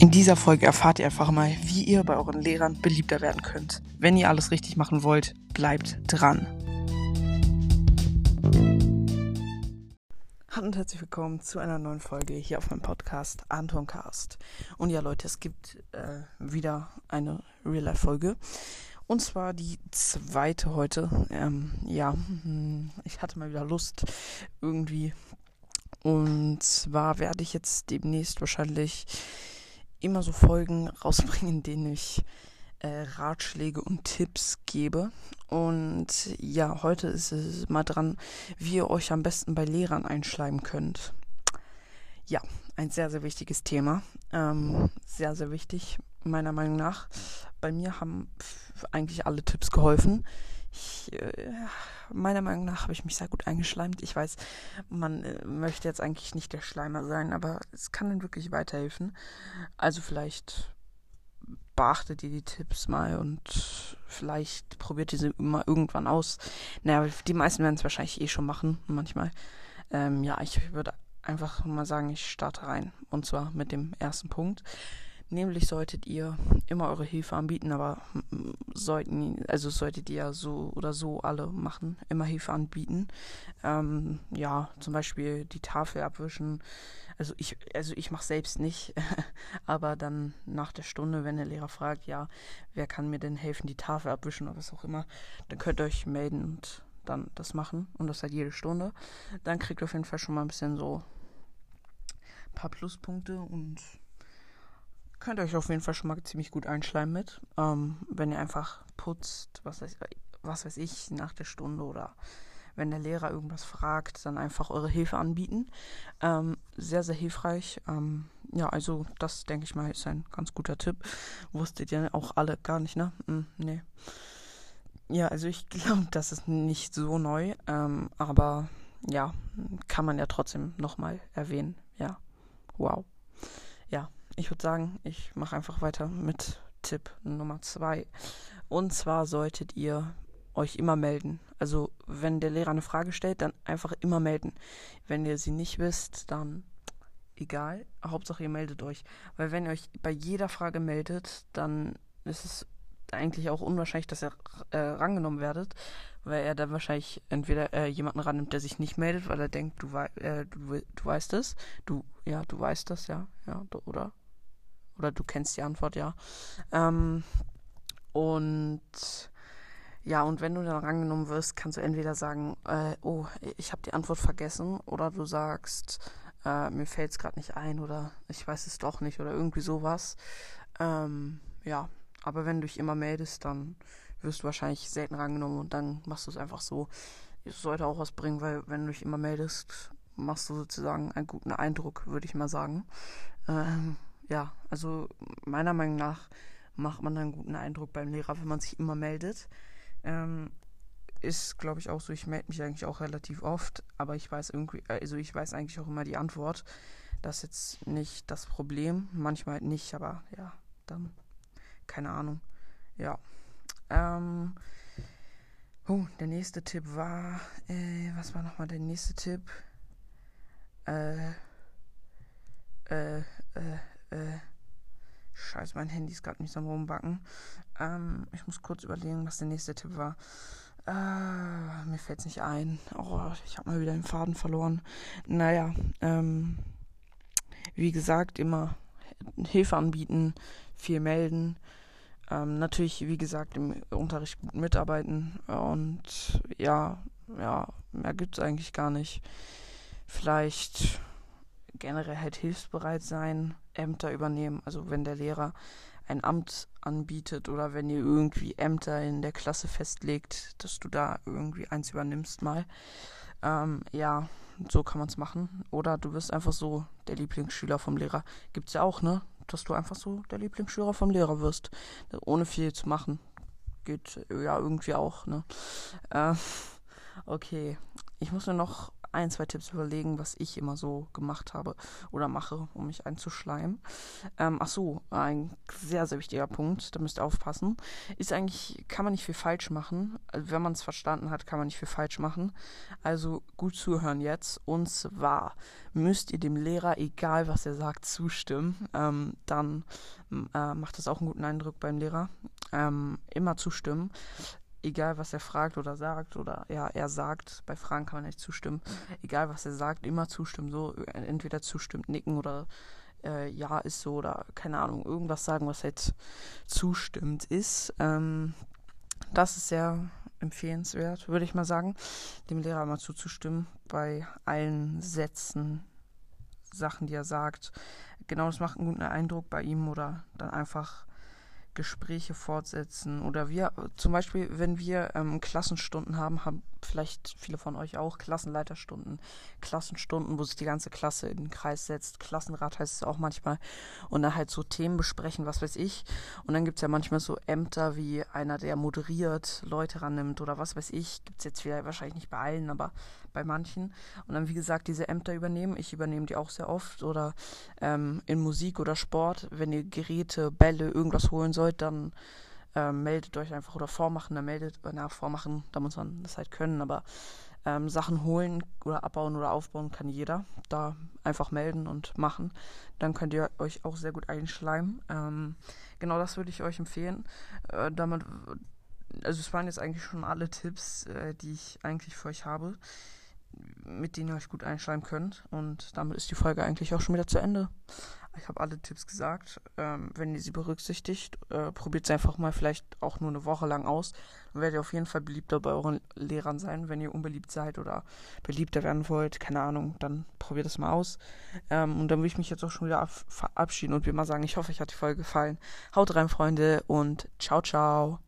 In dieser Folge erfahrt ihr einfach mal, wie ihr bei euren Lehrern beliebter werden könnt. Wenn ihr alles richtig machen wollt, bleibt dran. Hallo und herzlich willkommen zu einer neuen Folge hier auf meinem Podcast Antoncast. Und ja, Leute, es gibt äh, wieder eine Real-Life-Folge. Und zwar die zweite heute. Ähm, ja, hm, ich hatte mal wieder Lust irgendwie. Und zwar werde ich jetzt demnächst wahrscheinlich immer so Folgen rausbringen, in denen ich äh, Ratschläge und Tipps gebe. Und ja, heute ist es mal dran, wie ihr euch am besten bei Lehrern einschleimen könnt. Ja, ein sehr, sehr wichtiges Thema. Ähm, sehr, sehr wichtig, meiner Meinung nach. Bei mir haben eigentlich alle Tipps geholfen. Ich, äh, meiner Meinung nach habe ich mich sehr gut eingeschleimt. Ich weiß, man äh, möchte jetzt eigentlich nicht der Schleimer sein, aber es kann dann wirklich weiterhelfen. Also vielleicht beachtet ihr die Tipps mal und vielleicht probiert ihr sie mal irgendwann aus. Naja, die meisten werden es wahrscheinlich eh schon machen, manchmal. Ähm, ja, ich würde einfach mal sagen, ich starte rein. Und zwar mit dem ersten Punkt. Nämlich solltet ihr immer eure Hilfe anbieten, aber sollten, also solltet ihr so oder so alle machen, immer Hilfe anbieten. Ähm, ja, zum Beispiel die Tafel abwischen. Also ich, also ich mache selbst nicht, aber dann nach der Stunde, wenn der Lehrer fragt, ja, wer kann mir denn helfen, die Tafel abwischen oder was auch immer, dann könnt ihr euch melden und dann das machen und das halt jede Stunde. Dann kriegt ihr auf jeden Fall schon mal ein bisschen so ein paar Pluspunkte und könnt ihr euch auf jeden Fall schon mal ziemlich gut einschleimen mit. Ähm, wenn ihr einfach putzt, was weiß, was weiß ich, nach der Stunde oder wenn der Lehrer irgendwas fragt, dann einfach eure Hilfe anbieten. Ähm, sehr, sehr hilfreich. Ähm, ja, also das denke ich mal ist ein ganz guter Tipp. Wusstet ihr auch alle gar nicht, ne? Hm, nee. Ja, also ich glaube, das ist nicht so neu, ähm, aber ja, kann man ja trotzdem nochmal erwähnen. Ja, wow. Ich würde sagen, ich mache einfach weiter mit Tipp Nummer zwei. Und zwar solltet ihr euch immer melden. Also wenn der Lehrer eine Frage stellt, dann einfach immer melden. Wenn ihr sie nicht wisst, dann egal. Hauptsache ihr meldet euch. Weil wenn ihr euch bei jeder Frage meldet, dann ist es eigentlich auch unwahrscheinlich, dass ihr äh, rangenommen werdet, weil er dann wahrscheinlich entweder äh, jemanden rannimmt, der sich nicht meldet, weil er denkt, du, wei äh, du, du weißt es, du, ja, du weißt das, ja, ja, oder oder du kennst die Antwort, ja. Ähm, und ja, und wenn du dann rangenommen wirst, kannst du entweder sagen, äh, oh, ich habe die Antwort vergessen, oder du sagst, äh, mir fällt es gerade nicht ein, oder ich weiß es doch nicht, oder irgendwie sowas. Ähm, ja, aber wenn du dich immer meldest, dann wirst du wahrscheinlich selten rangenommen und dann machst du es einfach so. Es sollte auch was bringen, weil wenn du dich immer meldest, machst du sozusagen einen guten Eindruck, würde ich mal sagen. Ähm, ja, also meiner Meinung nach macht man einen guten Eindruck beim Lehrer, wenn man sich immer meldet. Ähm, ist, glaube ich, auch so. Ich melde mich eigentlich auch relativ oft, aber ich weiß irgendwie, also ich weiß eigentlich auch immer die Antwort. Das ist jetzt nicht das Problem. Manchmal halt nicht, aber ja, dann keine Ahnung. Ja. Ähm. Oh, der nächste Tipp war, äh, was war nochmal der nächste Tipp? Äh, äh, äh, äh, scheiße, mein Handy ist gerade nicht so am Rumbacken. Ähm, ich muss kurz überlegen, was der nächste Tipp war. Äh, mir fällt es nicht ein. Oh, ich habe mal wieder den Faden verloren. Naja, ähm, wie gesagt, immer Hilfe anbieten, viel melden. Ähm, natürlich, wie gesagt, im Unterricht gut mitarbeiten. Und ja, ja, mehr gibt es eigentlich gar nicht. Vielleicht generell halt hilfsbereit sein, Ämter übernehmen. Also wenn der Lehrer ein Amt anbietet oder wenn ihr irgendwie Ämter in der Klasse festlegt, dass du da irgendwie eins übernimmst mal. Ähm, ja, so kann man es machen. Oder du wirst einfach so der Lieblingsschüler vom Lehrer. Gibt's ja auch, ne? Dass du einfach so der Lieblingsschüler vom Lehrer wirst. Ohne viel zu machen. Geht ja irgendwie auch, ne? Äh, okay. Ich muss mir noch ein, zwei Tipps überlegen, was ich immer so gemacht habe oder mache, um mich einzuschleimen. Ähm, ach so, ein sehr, sehr wichtiger Punkt, da müsst ihr aufpassen. Ist eigentlich, kann man nicht viel falsch machen. Also, wenn man es verstanden hat, kann man nicht viel falsch machen. Also gut zuhören jetzt. Und zwar müsst ihr dem Lehrer, egal was er sagt, zustimmen. Ähm, dann äh, macht das auch einen guten Eindruck beim Lehrer. Ähm, immer zustimmen egal was er fragt oder sagt oder ja, er sagt, bei Fragen kann man nicht zustimmen, egal was er sagt, immer zustimmen, so entweder zustimmt, nicken oder äh, ja ist so oder keine Ahnung, irgendwas sagen, was halt zustimmt ist. Ähm, das ist sehr empfehlenswert, würde ich mal sagen, dem Lehrer mal zuzustimmen bei allen Sätzen, Sachen, die er sagt. Genau, das macht einen guten Eindruck bei ihm oder dann einfach Gespräche fortsetzen oder wir zum Beispiel, wenn wir ähm, Klassenstunden haben, haben vielleicht viele von euch auch Klassenleiterstunden, Klassenstunden, wo sich die ganze Klasse in den Kreis setzt. Klassenrat heißt es auch manchmal. Und dann halt so Themen besprechen, was weiß ich. Und dann gibt es ja manchmal so Ämter wie einer, der moderiert, Leute rannimmt oder was weiß ich. Gibt es jetzt vielleicht wahrscheinlich nicht bei allen, aber bei manchen. Und dann, wie gesagt, diese Ämter übernehmen. Ich übernehme die auch sehr oft. Oder ähm, in Musik oder Sport, wenn ihr Geräte, Bälle, irgendwas holen sollt, dann ähm, meldet euch einfach oder vormachen, dann meldet, äh, na, vormachen, da muss man das halt können, aber ähm, Sachen holen oder abbauen oder aufbauen kann jeder. Da einfach melden und machen. Dann könnt ihr euch auch sehr gut einschleimen. Ähm, genau das würde ich euch empfehlen. Äh, damit, also es waren jetzt eigentlich schon alle Tipps, äh, die ich eigentlich für euch habe, mit denen ihr euch gut einschleimen könnt. Und damit ist die Folge eigentlich auch schon wieder zu Ende. Ich habe alle Tipps gesagt. Ähm, wenn ihr sie berücksichtigt, äh, probiert es einfach mal vielleicht auch nur eine Woche lang aus. Dann werdet ihr auf jeden Fall beliebter bei euren Lehrern sein. Wenn ihr unbeliebt seid oder beliebter werden wollt, keine Ahnung, dann probiert es mal aus. Ähm, und dann will ich mich jetzt auch schon wieder verabschieden und will mal sagen, ich hoffe, euch hat die Folge gefallen. Haut rein, Freunde, und ciao, ciao.